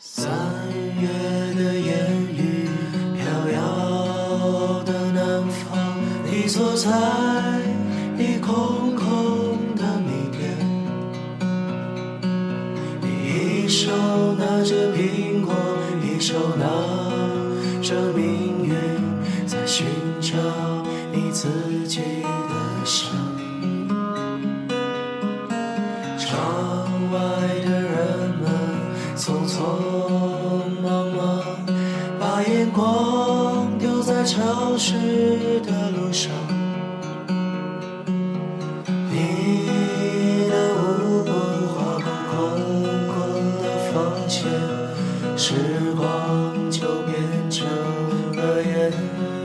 三月的烟雨飘摇的南方，你坐在你空空的米店，你一手拿着苹果，一手拿着命运，在寻找你自己的声音。窗外的匆匆忙忙把眼光丢在潮湿的路上。你的舞步划过空空的房间时光就变成了烟。